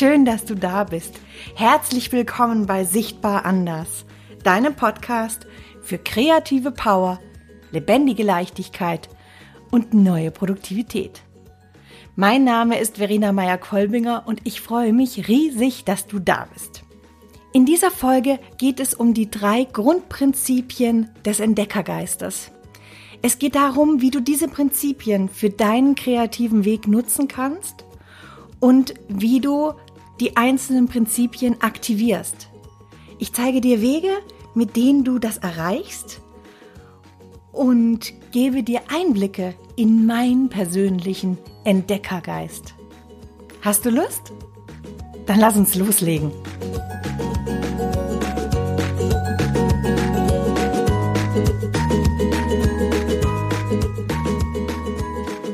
Schön, dass du da bist. Herzlich willkommen bei Sichtbar Anders, deinem Podcast für kreative Power, lebendige Leichtigkeit und neue Produktivität. Mein Name ist Verena Meyer-Kolbinger und ich freue mich riesig, dass du da bist. In dieser Folge geht es um die drei Grundprinzipien des Entdeckergeistes. Es geht darum, wie du diese Prinzipien für deinen kreativen Weg nutzen kannst und wie du die einzelnen Prinzipien aktivierst. Ich zeige dir Wege, mit denen du das erreichst und gebe dir Einblicke in meinen persönlichen Entdeckergeist. Hast du Lust? Dann lass uns loslegen.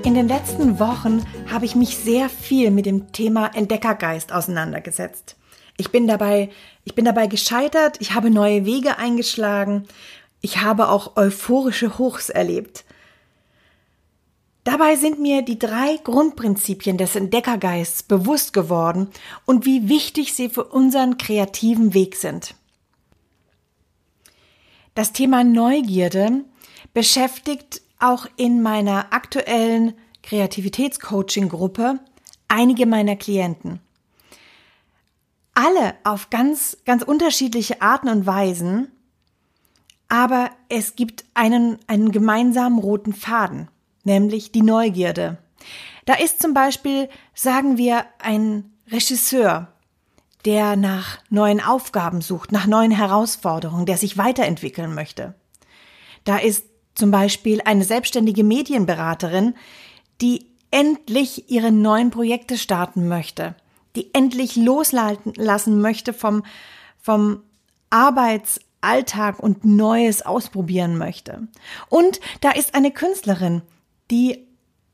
In den letzten Wochen habe ich mich sehr viel mit dem Thema Entdeckergeist auseinandergesetzt. Ich bin dabei, ich bin dabei gescheitert, ich habe neue Wege eingeschlagen, ich habe auch euphorische Hochs erlebt. Dabei sind mir die drei Grundprinzipien des Entdeckergeists bewusst geworden und wie wichtig sie für unseren kreativen Weg sind. Das Thema Neugierde beschäftigt auch in meiner aktuellen Kreativitätscoaching-Gruppe einige meiner Klienten. Alle auf ganz, ganz unterschiedliche Arten und Weisen, aber es gibt einen, einen gemeinsamen roten Faden, nämlich die Neugierde. Da ist zum Beispiel, sagen wir, ein Regisseur, der nach neuen Aufgaben sucht, nach neuen Herausforderungen, der sich weiterentwickeln möchte. Da ist zum Beispiel eine selbstständige Medienberaterin, die endlich ihre neuen Projekte starten möchte, die endlich loslassen möchte vom, vom Arbeitsalltag und Neues ausprobieren möchte. Und da ist eine Künstlerin, die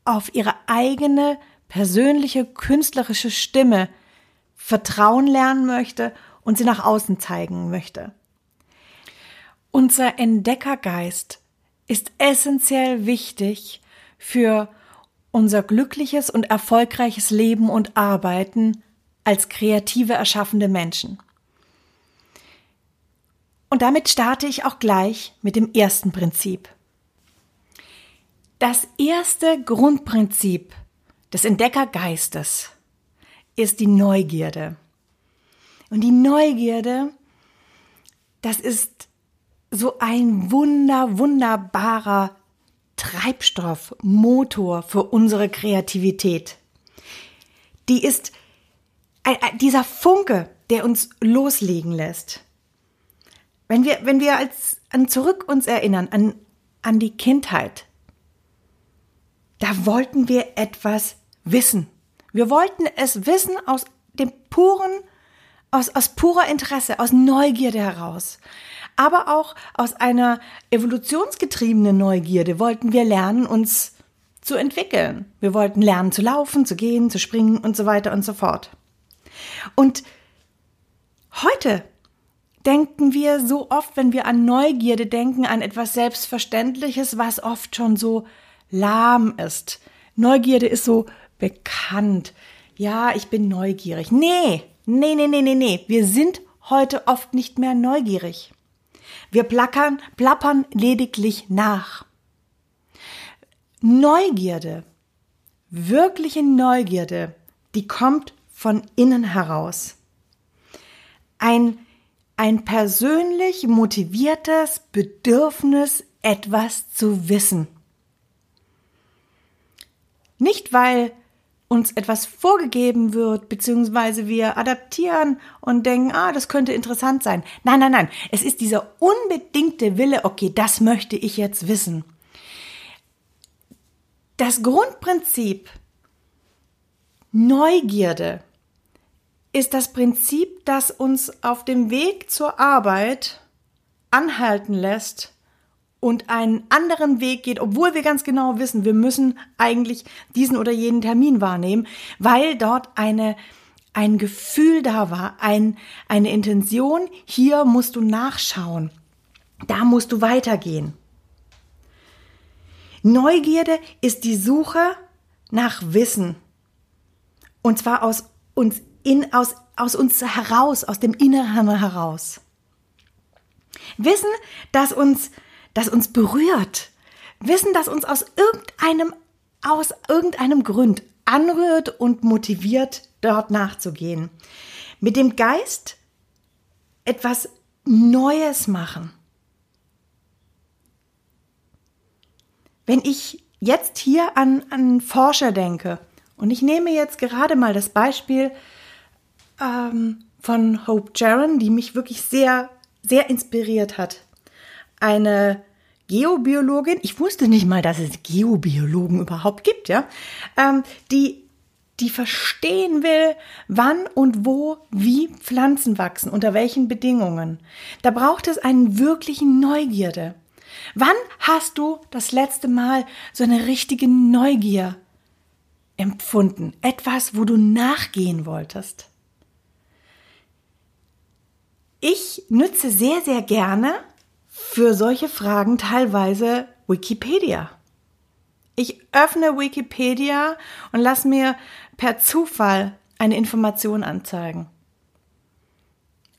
auf ihre eigene persönliche künstlerische Stimme vertrauen lernen möchte und sie nach außen zeigen möchte. Unser Entdeckergeist ist essentiell wichtig für unser glückliches und erfolgreiches Leben und Arbeiten als kreative erschaffende Menschen. Und damit starte ich auch gleich mit dem ersten Prinzip. Das erste Grundprinzip des Entdeckergeistes ist die Neugierde. Und die Neugierde, das ist so ein wunder, wunderbarer Treibstoff, Motor für unsere Kreativität. Die ist dieser Funke, der uns loslegen lässt. Wenn wir, wenn wir als, an zurück uns erinnern, an, an die Kindheit, da wollten wir etwas wissen. Wir wollten es wissen aus dem puren, aus, aus purer Interesse, aus Neugierde heraus aber auch aus einer evolutionsgetriebenen Neugierde wollten wir lernen, uns zu entwickeln. Wir wollten lernen zu laufen, zu gehen, zu springen und so weiter und so fort. Und heute denken wir so oft, wenn wir an Neugierde denken, an etwas Selbstverständliches, was oft schon so lahm ist. Neugierde ist so bekannt. Ja, ich bin neugierig. Nee, nee, nee, nee, nee, nee. Wir sind heute oft nicht mehr neugierig. Wir plackern, plappern lediglich nach. Neugierde, wirkliche Neugierde, die kommt von innen heraus. Ein, ein persönlich motiviertes Bedürfnis, etwas zu wissen. Nicht, weil uns etwas vorgegeben wird, beziehungsweise wir adaptieren und denken, ah, das könnte interessant sein. Nein, nein, nein. Es ist dieser unbedingte Wille, okay, das möchte ich jetzt wissen. Das Grundprinzip Neugierde ist das Prinzip, das uns auf dem Weg zur Arbeit anhalten lässt und einen anderen Weg geht, obwohl wir ganz genau wissen, wir müssen eigentlich diesen oder jenen Termin wahrnehmen, weil dort eine ein Gefühl da war, ein, eine Intention, hier musst du nachschauen, da musst du weitergehen. Neugierde ist die Suche nach Wissen. Und zwar aus uns in, aus, aus uns heraus, aus dem Inneren heraus. Wissen, das uns, das uns berührt. Wissen, das uns aus irgendeinem, aus irgendeinem Grund anrührt und motiviert, dort nachzugehen. Mit dem Geist etwas Neues machen. Wenn ich jetzt hier an, an Forscher denke, und ich nehme jetzt gerade mal das Beispiel ähm, von Hope Jaron, die mich wirklich sehr, sehr inspiriert hat. Eine Geobiologin, ich wusste nicht mal, dass es Geobiologen überhaupt gibt, ja, ähm, die, die verstehen will, wann und wo, wie Pflanzen wachsen, unter welchen Bedingungen. Da braucht es einen wirklichen Neugierde. Wann hast du das letzte Mal so eine richtige Neugier empfunden? Etwas, wo du nachgehen wolltest? Ich nütze sehr, sehr gerne für solche Fragen teilweise Wikipedia. Ich öffne Wikipedia und lass mir per Zufall eine Information anzeigen.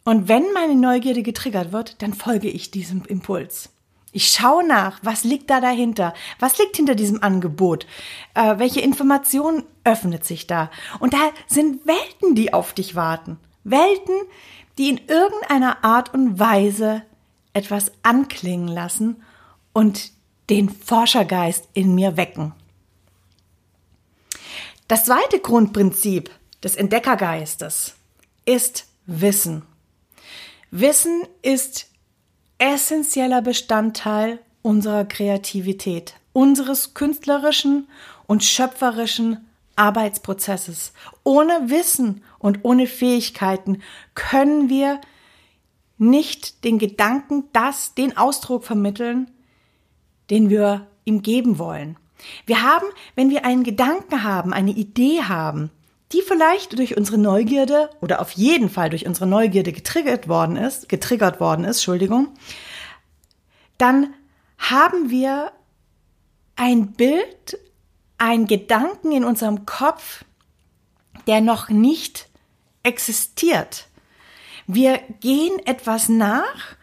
Und wenn meine Neugierde getriggert wird, dann folge ich diesem Impuls. Ich schaue nach, was liegt da dahinter? Was liegt hinter diesem Angebot? Äh, welche Information öffnet sich da? Und da sind Welten, die auf dich warten. Welten, die in irgendeiner Art und Weise etwas anklingen lassen und den Forschergeist in mir wecken. Das zweite Grundprinzip des Entdeckergeistes ist Wissen. Wissen ist essentieller Bestandteil unserer Kreativität, unseres künstlerischen und schöpferischen Arbeitsprozesses. Ohne Wissen und ohne Fähigkeiten können wir nicht den Gedanken, das, den Ausdruck vermitteln, den wir ihm geben wollen. Wir haben, wenn wir einen Gedanken haben, eine Idee haben, die vielleicht durch unsere Neugierde oder auf jeden Fall durch unsere Neugierde getriggert worden ist, getriggert worden ist, Entschuldigung, dann haben wir ein Bild, ein Gedanken in unserem Kopf, der noch nicht existiert. Wir gehen etwas nach,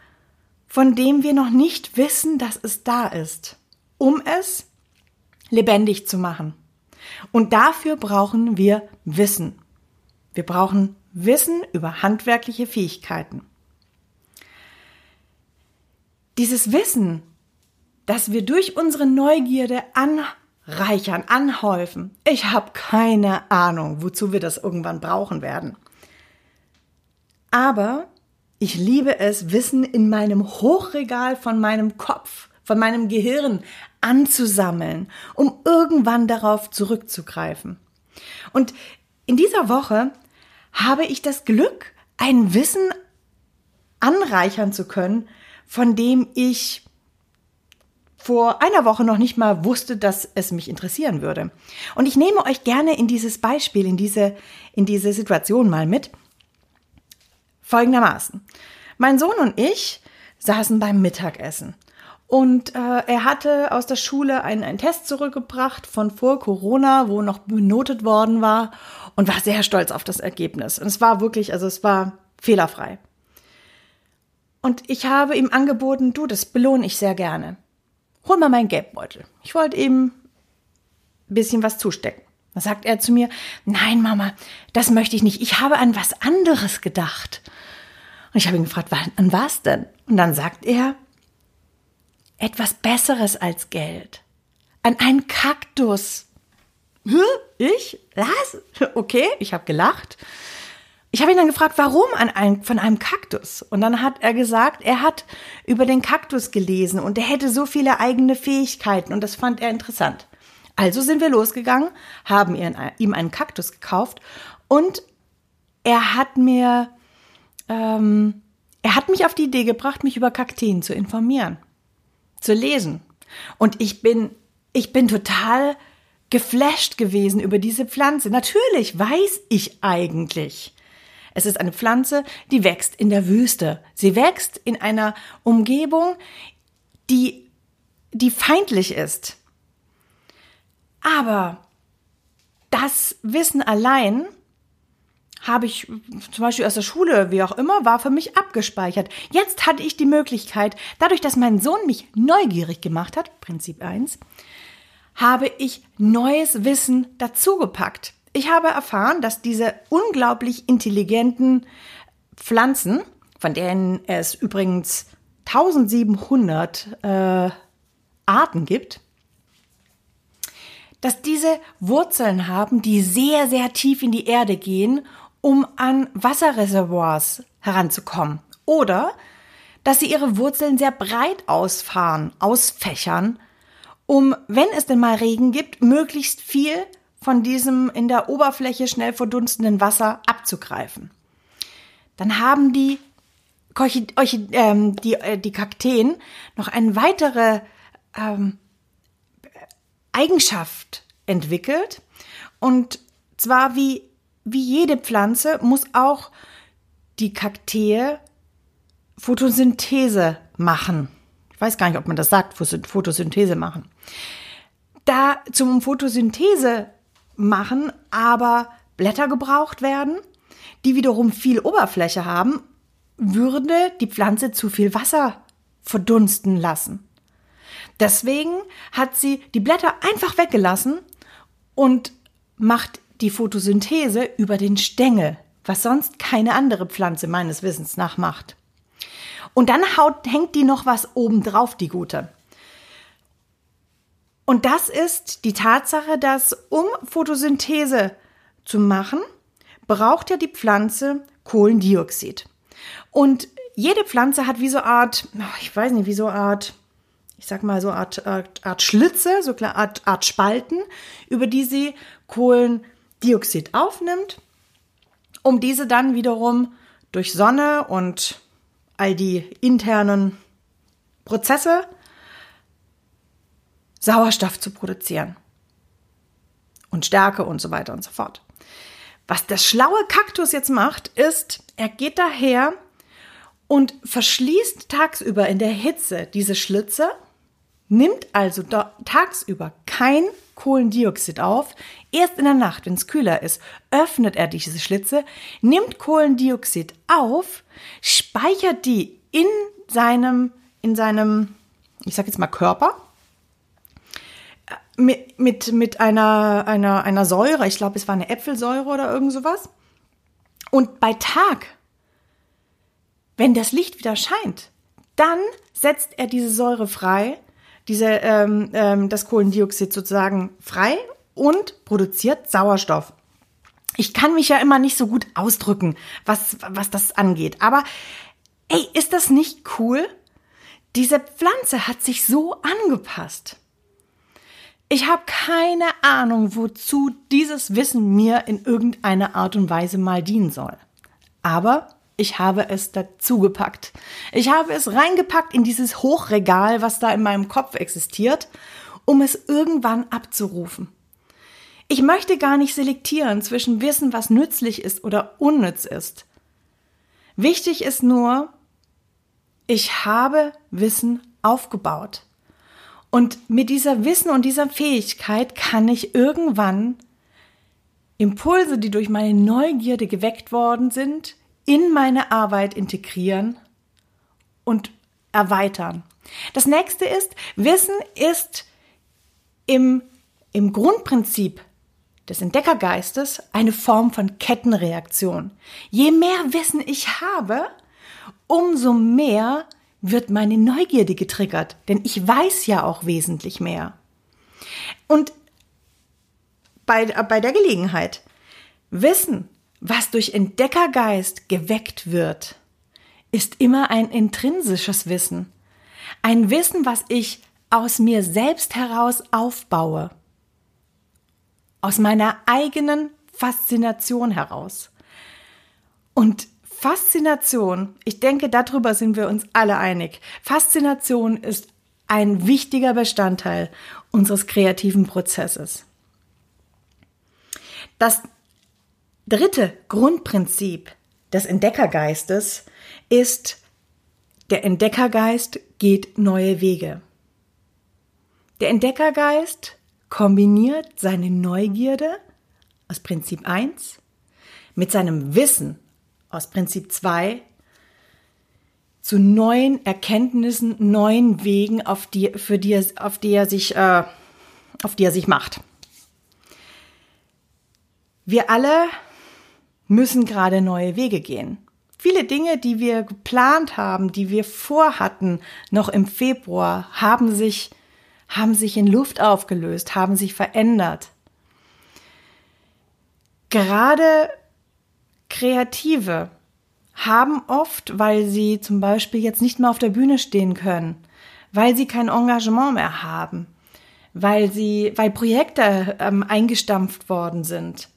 von dem wir noch nicht wissen, dass es da ist, um es lebendig zu machen. Und dafür brauchen wir Wissen. Wir brauchen Wissen über handwerkliche Fähigkeiten. Dieses Wissen, das wir durch unsere Neugierde anreichern, anhäufen, ich habe keine Ahnung, wozu wir das irgendwann brauchen werden. Aber ich liebe es, Wissen in meinem Hochregal von meinem Kopf, von meinem Gehirn anzusammeln, um irgendwann darauf zurückzugreifen. Und in dieser Woche habe ich das Glück, ein Wissen anreichern zu können, von dem ich vor einer Woche noch nicht mal wusste, dass es mich interessieren würde. Und ich nehme euch gerne in dieses Beispiel, in diese, in diese Situation mal mit. Folgendermaßen. Mein Sohn und ich saßen beim Mittagessen. Und äh, er hatte aus der Schule einen, einen Test zurückgebracht von vor Corona, wo noch benotet worden war und war sehr stolz auf das Ergebnis. Und es war wirklich, also es war fehlerfrei. Und ich habe ihm angeboten, du, das belohne ich sehr gerne. Hol mal meinen Geldbeutel. Ich wollte eben ein bisschen was zustecken. Da sagt er zu mir, nein, Mama, das möchte ich nicht. Ich habe an was anderes gedacht. Und ich habe ihn gefragt, an was denn? Und dann sagt er, etwas Besseres als Geld. An einen Kaktus. Ich? Was? Okay, ich habe gelacht. Ich habe ihn dann gefragt, warum an einem, von einem Kaktus? Und dann hat er gesagt, er hat über den Kaktus gelesen und er hätte so viele eigene Fähigkeiten und das fand er interessant. Also sind wir losgegangen, haben ihm einen Kaktus gekauft und er hat mir ähm, er hat mich auf die Idee gebracht, mich über Kakteen zu informieren, zu lesen. Und ich bin, ich bin total geflasht gewesen über diese Pflanze. Natürlich weiß ich eigentlich. Es ist eine Pflanze, die wächst in der Wüste. Sie wächst in einer Umgebung, die, die feindlich ist. Aber das Wissen allein habe ich zum Beispiel aus der Schule, wie auch immer, war für mich abgespeichert. Jetzt hatte ich die Möglichkeit, dadurch, dass mein Sohn mich neugierig gemacht hat, Prinzip 1, habe ich neues Wissen dazugepackt. Ich habe erfahren, dass diese unglaublich intelligenten Pflanzen, von denen es übrigens 1700 äh, Arten gibt, dass diese Wurzeln haben, die sehr, sehr tief in die Erde gehen um an Wasserreservoirs heranzukommen. Oder dass sie ihre Wurzeln sehr breit ausfahren, ausfächern, um, wenn es denn mal Regen gibt, möglichst viel von diesem in der Oberfläche schnell verdunstenden Wasser abzugreifen. Dann haben die, ähm, die, äh, die Kakteen noch eine weitere ähm, Eigenschaft entwickelt, und zwar wie wie jede Pflanze muss auch die Kaktee Photosynthese machen. Ich weiß gar nicht, ob man das sagt, Photosynthese machen. Da zum Photosynthese machen aber Blätter gebraucht werden, die wiederum viel Oberfläche haben, würde die Pflanze zu viel Wasser verdunsten lassen. Deswegen hat sie die Blätter einfach weggelassen und macht die Photosynthese über den Stängel, was sonst keine andere Pflanze meines Wissens nach macht. Und dann haut, hängt die noch was oben drauf, die gute. Und das ist die Tatsache, dass um Photosynthese zu machen, braucht ja die Pflanze Kohlendioxid. Und jede Pflanze hat wie so eine Art, ich weiß nicht, wie so eine Art, ich sag mal so eine Art, Art, Art Schlitze, so eine Art, Art Spalten, über die sie Kohlen Dioxid aufnimmt, um diese dann wiederum durch Sonne und all die internen Prozesse Sauerstoff zu produzieren. Und Stärke und so weiter und so fort. Was der schlaue Kaktus jetzt macht, ist, er geht daher und verschließt tagsüber in der Hitze diese Schlitze, nimmt also tagsüber kein Kohlendioxid auf. Erst in der Nacht, wenn es kühler ist, öffnet er diese Schlitze, nimmt Kohlendioxid auf, speichert die in seinem, in seinem, ich sag jetzt mal Körper, äh, mit, mit, mit einer, einer, einer Säure, ich glaube, es war eine Äpfelsäure oder irgend sowas. Und bei Tag, wenn das Licht wieder scheint, dann setzt er diese Säure frei diese, ähm, ähm, das Kohlendioxid sozusagen frei und produziert Sauerstoff. Ich kann mich ja immer nicht so gut ausdrücken, was, was das angeht. Aber ey, ist das nicht cool? Diese Pflanze hat sich so angepasst. Ich habe keine Ahnung, wozu dieses Wissen mir in irgendeiner Art und Weise mal dienen soll. Aber ich habe es dazugepackt. Ich habe es reingepackt in dieses Hochregal, was da in meinem Kopf existiert, um es irgendwann abzurufen. Ich möchte gar nicht selektieren zwischen Wissen, was nützlich ist oder unnütz ist. Wichtig ist nur, ich habe Wissen aufgebaut. Und mit dieser Wissen und dieser Fähigkeit kann ich irgendwann Impulse, die durch meine Neugierde geweckt worden sind, in meine Arbeit integrieren und erweitern. Das nächste ist, Wissen ist im, im Grundprinzip des Entdeckergeistes eine Form von Kettenreaktion. Je mehr Wissen ich habe, umso mehr wird meine Neugierde getriggert, denn ich weiß ja auch wesentlich mehr. Und bei, bei der Gelegenheit, Wissen was durch Entdeckergeist geweckt wird, ist immer ein intrinsisches Wissen. Ein Wissen, was ich aus mir selbst heraus aufbaue. Aus meiner eigenen Faszination heraus. Und Faszination, ich denke, darüber sind wir uns alle einig. Faszination ist ein wichtiger Bestandteil unseres kreativen Prozesses. Das dritte Grundprinzip des Entdeckergeistes ist, der Entdeckergeist geht neue Wege. Der Entdeckergeist kombiniert seine Neugierde aus Prinzip 1 mit seinem Wissen aus Prinzip 2 zu neuen Erkenntnissen, neuen Wegen, auf die, für die, auf die er sich, äh, auf die er sich macht. Wir alle müssen gerade neue Wege gehen. Viele Dinge, die wir geplant haben, die wir vorhatten, noch im Februar, haben sich, haben sich in Luft aufgelöst, haben sich verändert. Gerade Kreative haben oft, weil sie zum Beispiel jetzt nicht mehr auf der Bühne stehen können, weil sie kein Engagement mehr haben, weil sie, weil Projekte ähm, eingestampft worden sind,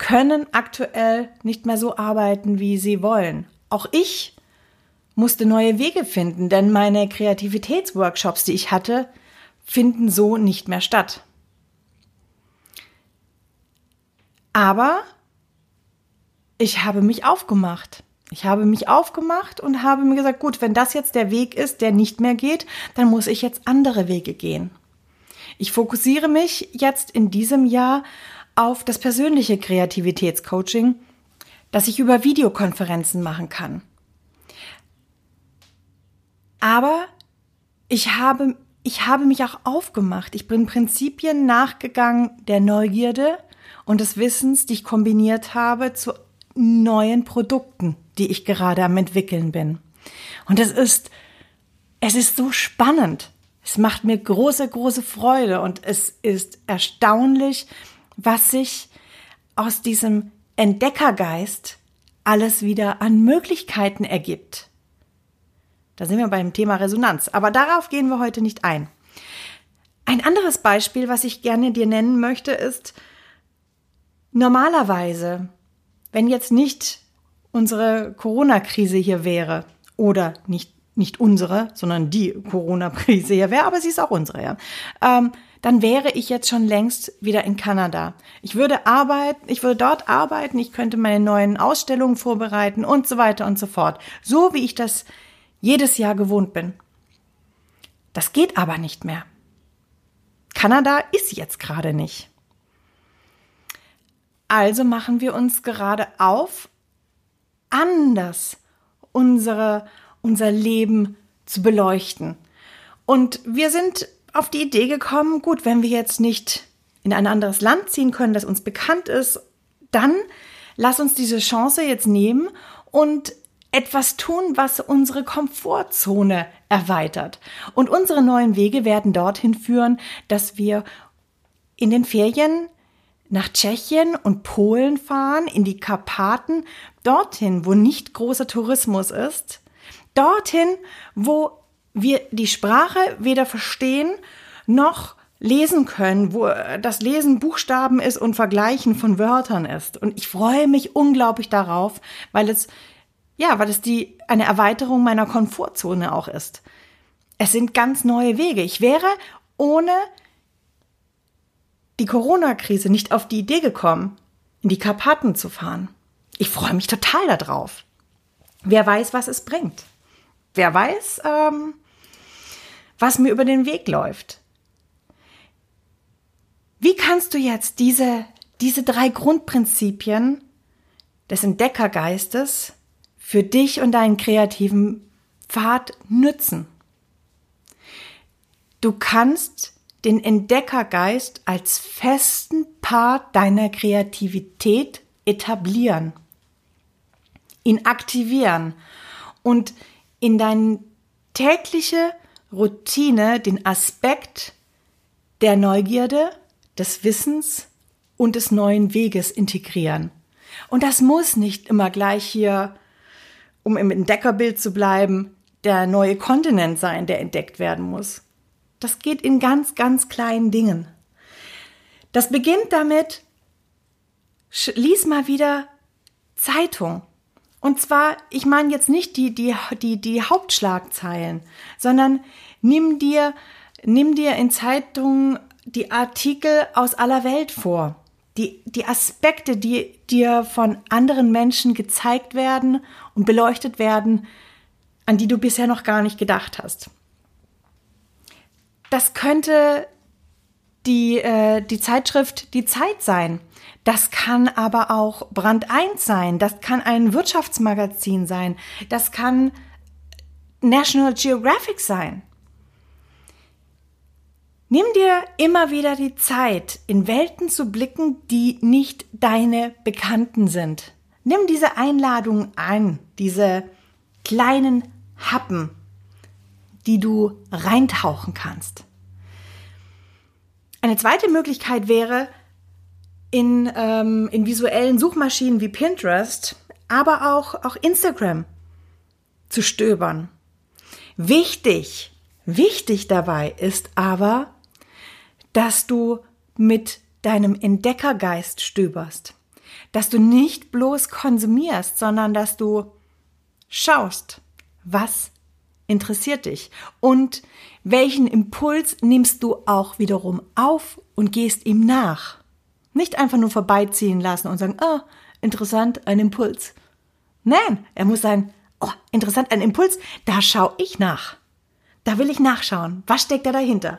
können aktuell nicht mehr so arbeiten, wie sie wollen. Auch ich musste neue Wege finden, denn meine Kreativitätsworkshops, die ich hatte, finden so nicht mehr statt. Aber ich habe mich aufgemacht. Ich habe mich aufgemacht und habe mir gesagt, gut, wenn das jetzt der Weg ist, der nicht mehr geht, dann muss ich jetzt andere Wege gehen. Ich fokussiere mich jetzt in diesem Jahr auf das persönliche Kreativitätscoaching, das ich über Videokonferenzen machen kann. Aber ich habe, ich habe mich auch aufgemacht. Ich bin Prinzipien nachgegangen der Neugierde und des Wissens, die ich kombiniert habe zu neuen Produkten, die ich gerade am entwickeln bin. Und es ist, es ist so spannend. Es macht mir große, große Freude und es ist erstaunlich, was sich aus diesem Entdeckergeist alles wieder an Möglichkeiten ergibt. Da sind wir beim Thema Resonanz, aber darauf gehen wir heute nicht ein. Ein anderes Beispiel, was ich gerne dir nennen möchte, ist normalerweise wenn jetzt nicht unsere Corona-Krise hier wäre oder nicht nicht unsere, sondern die Corona-Krise hier wäre, aber sie ist auch unsere, ja. Ähm, dann wäre ich jetzt schon längst wieder in Kanada. Ich würde arbeiten, ich würde dort arbeiten, ich könnte meine neuen Ausstellungen vorbereiten und so weiter und so fort. So wie ich das jedes Jahr gewohnt bin. Das geht aber nicht mehr. Kanada ist jetzt gerade nicht. Also machen wir uns gerade auf, anders unsere, unser Leben zu beleuchten. Und wir sind auf die Idee gekommen, gut, wenn wir jetzt nicht in ein anderes Land ziehen können, das uns bekannt ist, dann lass uns diese Chance jetzt nehmen und etwas tun, was unsere Komfortzone erweitert. Und unsere neuen Wege werden dorthin führen, dass wir in den Ferien nach Tschechien und Polen fahren, in die Karpaten, dorthin, wo nicht großer Tourismus ist, dorthin, wo wir die Sprache weder verstehen noch lesen können, wo das Lesen Buchstaben ist und Vergleichen von Wörtern ist. Und ich freue mich unglaublich darauf, weil es, ja, weil es die, eine Erweiterung meiner Komfortzone auch ist. Es sind ganz neue Wege. Ich wäre ohne die Corona-Krise nicht auf die Idee gekommen, in die Karpaten zu fahren. Ich freue mich total darauf. Wer weiß, was es bringt. Wer weiß, ähm, was mir über den Weg läuft. Wie kannst du jetzt diese, diese drei Grundprinzipien des Entdeckergeistes für dich und deinen kreativen Pfad nützen? Du kannst den Entdeckergeist als festen Part deiner Kreativität etablieren, ihn aktivieren und in deine tägliche Routine den Aspekt der Neugierde, des Wissens und des neuen Weges integrieren. Und das muss nicht immer gleich hier, um im Entdeckerbild zu bleiben, der neue Kontinent sein, der entdeckt werden muss. Das geht in ganz, ganz kleinen Dingen. Das beginnt damit, lies mal wieder Zeitung. Und zwar, ich meine jetzt nicht die, die, die, die Hauptschlagzeilen, sondern nimm dir, nimm dir in Zeitungen die Artikel aus aller Welt vor. Die, die Aspekte, die dir von anderen Menschen gezeigt werden und beleuchtet werden, an die du bisher noch gar nicht gedacht hast. Das könnte die, äh, die Zeitschrift Die Zeit sein. Das kann aber auch Brand 1 sein. Das kann ein Wirtschaftsmagazin sein. Das kann National Geographic sein. Nimm dir immer wieder die Zeit, in Welten zu blicken, die nicht deine Bekannten sind. Nimm diese Einladung an, diese kleinen Happen, die du reintauchen kannst. Eine zweite Möglichkeit wäre, in, ähm, in visuellen Suchmaschinen wie Pinterest, aber auch, auch Instagram zu stöbern. Wichtig, wichtig dabei ist aber, dass du mit deinem Entdeckergeist stöberst. Dass du nicht bloß konsumierst, sondern dass du schaust, was interessiert dich und welchen Impuls nimmst du auch wiederum auf und gehst ihm nach. Nicht einfach nur vorbeiziehen lassen und sagen, oh, interessant, ein Impuls. Nein, er muss sein, oh, interessant, ein Impuls, da schaue ich nach. Da will ich nachschauen. Was steckt da dahinter?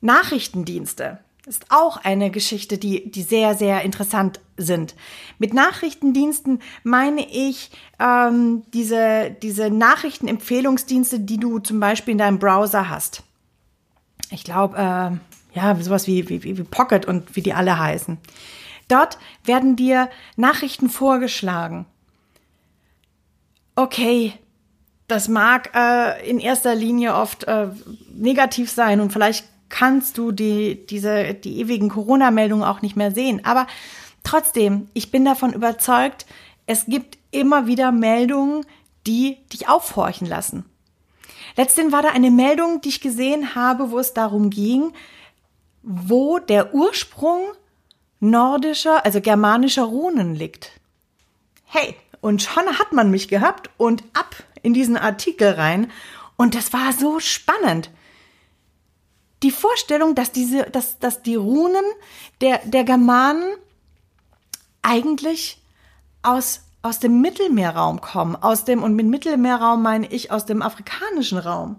Nachrichtendienste ist auch eine Geschichte, die, die sehr, sehr interessant sind. Mit Nachrichtendiensten meine ich ähm, diese, diese Nachrichtenempfehlungsdienste, die du zum Beispiel in deinem Browser hast. Ich glaube, äh, ja, sowas wie, wie, wie Pocket und wie die alle heißen. Dort werden dir Nachrichten vorgeschlagen. Okay, das mag äh, in erster Linie oft äh, negativ sein und vielleicht kannst du die, diese, die ewigen Corona-Meldungen auch nicht mehr sehen. Aber trotzdem, ich bin davon überzeugt, es gibt immer wieder Meldungen, die dich aufhorchen lassen. Letztendlich war da eine Meldung, die ich gesehen habe, wo es darum ging, wo der Ursprung nordischer, also germanischer Runen liegt. Hey, und schon hat man mich gehabt und ab in diesen Artikel rein. Und das war so spannend die Vorstellung, dass diese, dass, dass die Runen der, der Germanen eigentlich aus, aus dem Mittelmeerraum kommen, aus dem, und mit Mittelmeerraum meine ich aus dem afrikanischen Raum.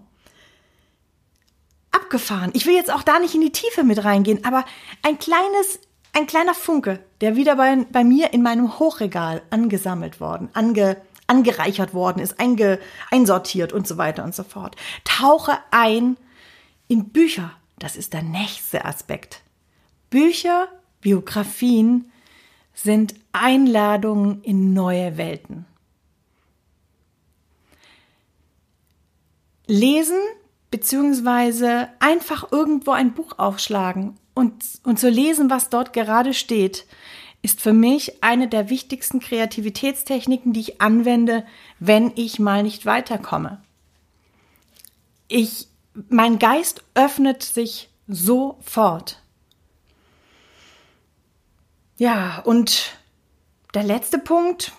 Abgefahren. Ich will jetzt auch da nicht in die Tiefe mit reingehen, aber ein kleines, ein kleiner Funke, der wieder bei, bei mir in meinem Hochregal angesammelt worden, ange, angereichert worden ist, einge, einsortiert und so weiter und so fort. Tauche ein in Bücher, das ist der nächste Aspekt. Bücher, Biografien sind Einladungen in neue Welten. Lesen beziehungsweise einfach irgendwo ein Buch aufschlagen und, und zu lesen, was dort gerade steht, ist für mich eine der wichtigsten Kreativitätstechniken, die ich anwende, wenn ich mal nicht weiterkomme. Ich mein Geist öffnet sich sofort. Ja, und der letzte Punkt,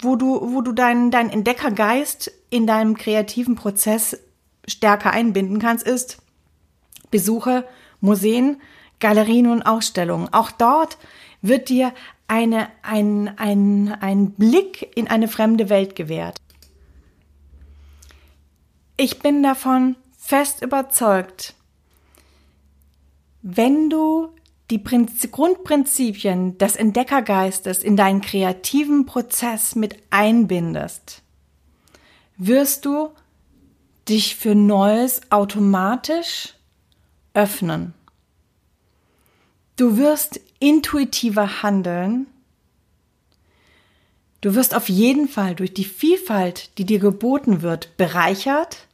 wo du, wo du deinen, deinen Entdeckergeist in deinem kreativen Prozess stärker einbinden kannst, ist Besuche Museen, Galerien und Ausstellungen. Auch dort wird dir eine, ein, ein, ein Blick in eine fremde Welt gewährt. Ich bin davon fest überzeugt, wenn du die Prinzip Grundprinzipien des Entdeckergeistes in deinen kreativen Prozess mit einbindest, wirst du dich für Neues automatisch öffnen. Du wirst intuitiver handeln. Du wirst auf jeden Fall durch die Vielfalt, die dir geboten wird, bereichert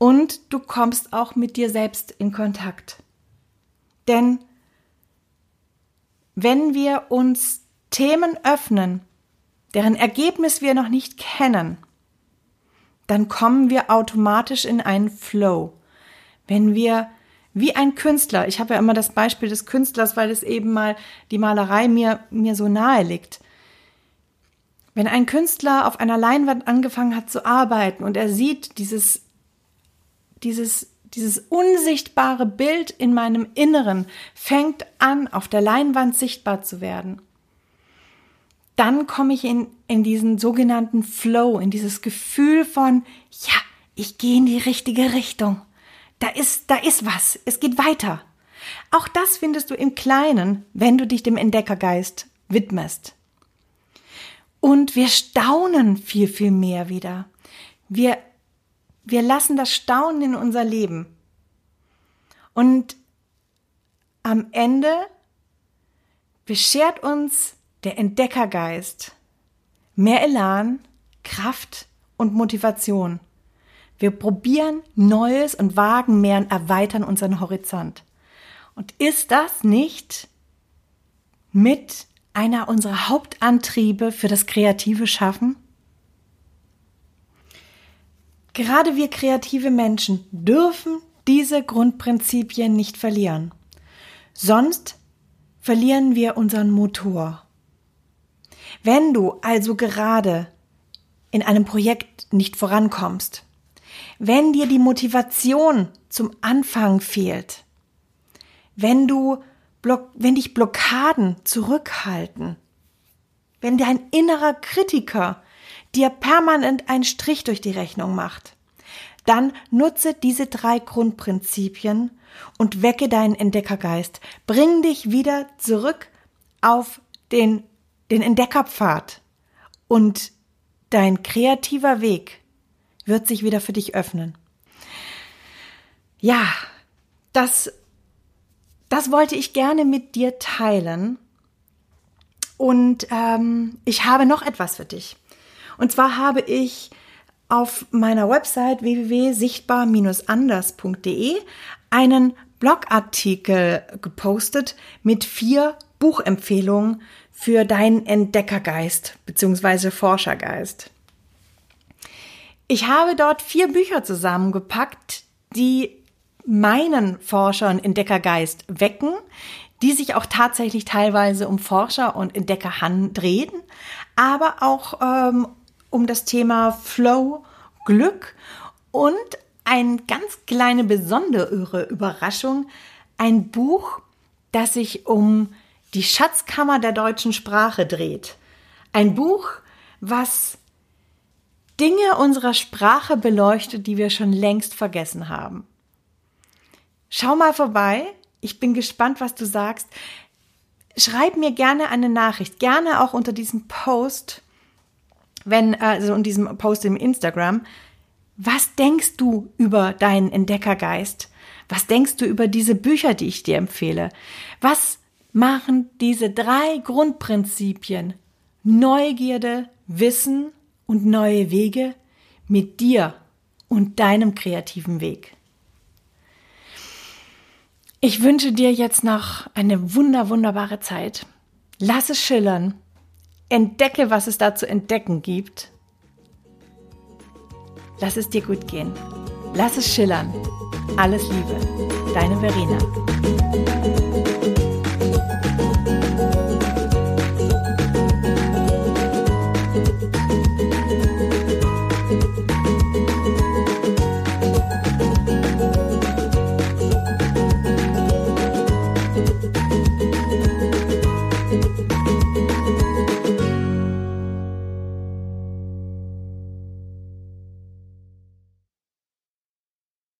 und du kommst auch mit dir selbst in Kontakt. Denn wenn wir uns Themen öffnen, deren Ergebnis wir noch nicht kennen, dann kommen wir automatisch in einen Flow. Wenn wir wie ein Künstler, ich habe ja immer das Beispiel des Künstlers, weil es eben mal die Malerei mir, mir so nahe liegt. Wenn ein Künstler auf einer Leinwand angefangen hat zu arbeiten und er sieht dieses dieses, dieses unsichtbare Bild in meinem Inneren fängt an, auf der Leinwand sichtbar zu werden. Dann komme ich in, in diesen sogenannten Flow, in dieses Gefühl von, ja, ich gehe in die richtige Richtung. Da ist, da ist was. Es geht weiter. Auch das findest du im Kleinen, wenn du dich dem Entdeckergeist widmest. Und wir staunen viel, viel mehr wieder. Wir, wir lassen das Staunen in unser Leben. Und am Ende beschert uns der Entdeckergeist mehr Elan, Kraft und Motivation. Wir probieren Neues und wagen mehr und erweitern unseren Horizont. Und ist das nicht mit einer unserer Hauptantriebe für das kreative Schaffen? Gerade wir kreative Menschen dürfen diese Grundprinzipien nicht verlieren. Sonst verlieren wir unseren Motor. Wenn du also gerade in einem Projekt nicht vorankommst, wenn dir die Motivation zum Anfang fehlt, wenn du wenn dich Blockaden zurückhalten, wenn dein innerer Kritiker dir permanent einen Strich durch die Rechnung macht, dann nutze diese drei Grundprinzipien und wecke deinen Entdeckergeist. Bring dich wieder zurück auf den, den Entdeckerpfad und dein kreativer Weg wird sich wieder für dich öffnen. Ja, das das wollte ich gerne mit dir teilen. Und ähm, ich habe noch etwas für dich. Und zwar habe ich auf meiner Website www.sichtbar-anders.de einen Blogartikel gepostet mit vier Buchempfehlungen für deinen Entdeckergeist bzw. Forschergeist. Ich habe dort vier Bücher zusammengepackt, die meinen Forscher- und Entdeckergeist wecken, die sich auch tatsächlich teilweise um Forscher und Entdecker drehen, aber auch ähm, um das Thema Flow, Glück und eine ganz kleine besondere Überraschung, ein Buch, das sich um die Schatzkammer der deutschen Sprache dreht. Ein Buch, was Dinge unserer Sprache beleuchtet, die wir schon längst vergessen haben. Schau mal vorbei. Ich bin gespannt, was du sagst. Schreib mir gerne eine Nachricht, gerne auch unter diesem Post, wenn, also in diesem Post im Instagram. Was denkst du über deinen Entdeckergeist? Was denkst du über diese Bücher, die ich dir empfehle? Was machen diese drei Grundprinzipien Neugierde, Wissen und neue Wege mit dir und deinem kreativen Weg? Ich wünsche dir jetzt noch eine wunder, wunderbare Zeit. Lass es schillern. Entdecke, was es da zu entdecken gibt. Lass es dir gut gehen. Lass es schillern. Alles Liebe. Deine Verena.